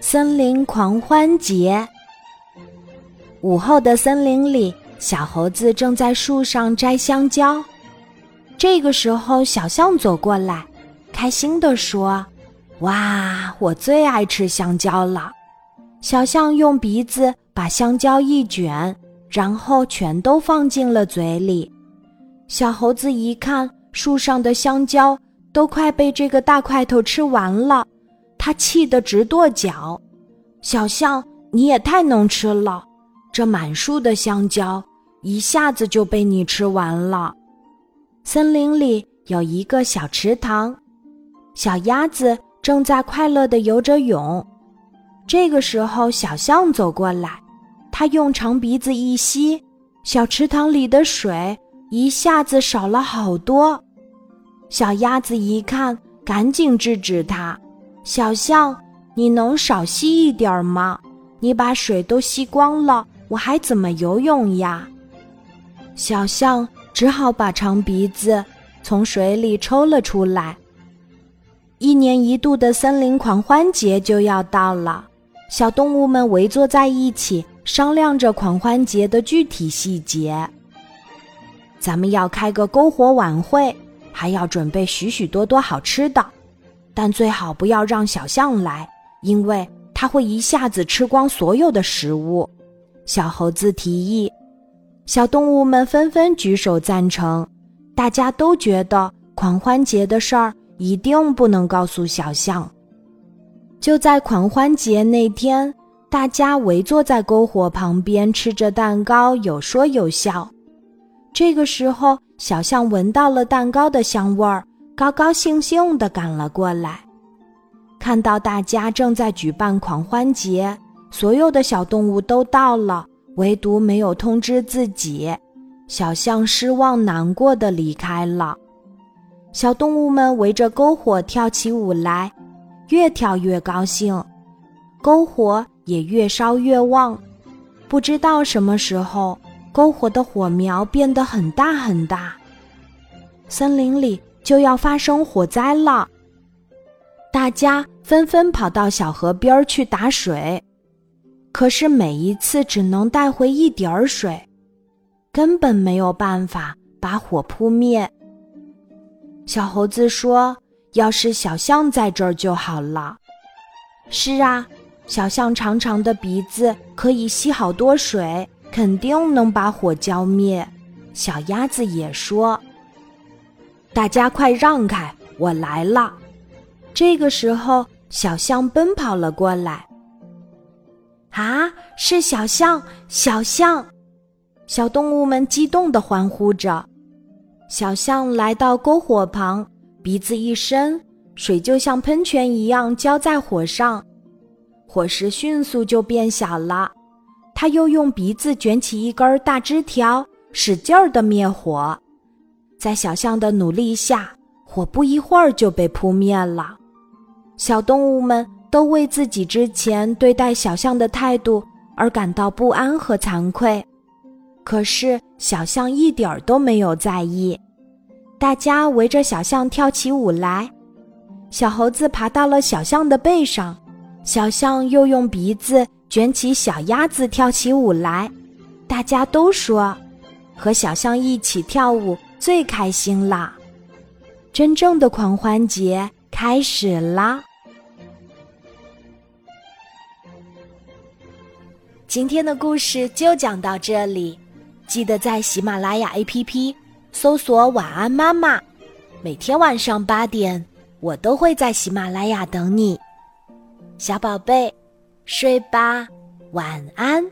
森林狂欢节。午后的森林里，小猴子正在树上摘香蕉。这个时候，小象走过来，开心地说：“哇，我最爱吃香蕉了！”小象用鼻子把香蕉一卷，然后全都放进了嘴里。小猴子一看，树上的香蕉都快被这个大块头吃完了。他气得直跺脚，小象，你也太能吃了！这满树的香蕉一下子就被你吃完了。森林里有一个小池塘，小鸭子正在快乐地游着泳。这个时候，小象走过来，它用长鼻子一吸，小池塘里的水一下子少了好多。小鸭子一看，赶紧制止它。小象，你能少吸一点吗？你把水都吸光了，我还怎么游泳呀？小象只好把长鼻子从水里抽了出来。一年一度的森林狂欢节就要到了，小动物们围坐在一起，商量着狂欢节的具体细节。咱们要开个篝火晚会，还要准备许许多多好吃的。但最好不要让小象来，因为它会一下子吃光所有的食物。小猴子提议，小动物们纷纷举手赞成。大家都觉得狂欢节的事儿一定不能告诉小象。就在狂欢节那天，大家围坐在篝火旁边吃着蛋糕，有说有笑。这个时候，小象闻到了蛋糕的香味儿。高高兴兴地赶了过来，看到大家正在举办狂欢节，所有的小动物都到了，唯独没有通知自己。小象失望难过的离开了。小动物们围着篝火跳起舞来，越跳越高兴，篝火也越烧越旺。不知道什么时候，篝火的火苗变得很大很大，森林里。就要发生火灾了，大家纷纷跑到小河边去打水，可是每一次只能带回一点儿水，根本没有办法把火扑灭。小猴子说：“要是小象在这儿就好了。”是啊，小象长长的鼻子可以吸好多水，肯定能把火浇灭。小鸭子也说。大家快让开，我来了！这个时候，小象奔跑了过来。啊，是小象！小象！小动物们激动地欢呼着。小象来到篝火旁，鼻子一伸，水就像喷泉一样浇在火上，火势迅速就变小了。他又用鼻子卷起一根大枝条，使劲儿地灭火。在小象的努力下，火不一会儿就被扑灭了。小动物们都为自己之前对待小象的态度而感到不安和惭愧，可是小象一点儿都没有在意。大家围着小象跳起舞来，小猴子爬到了小象的背上，小象又用鼻子卷起小鸭子跳起舞来。大家都说，和小象一起跳舞。最开心啦！真正的狂欢节开始啦！今天的故事就讲到这里，记得在喜马拉雅 APP 搜索“晚安妈妈”，每天晚上八点，我都会在喜马拉雅等你，小宝贝，睡吧，晚安。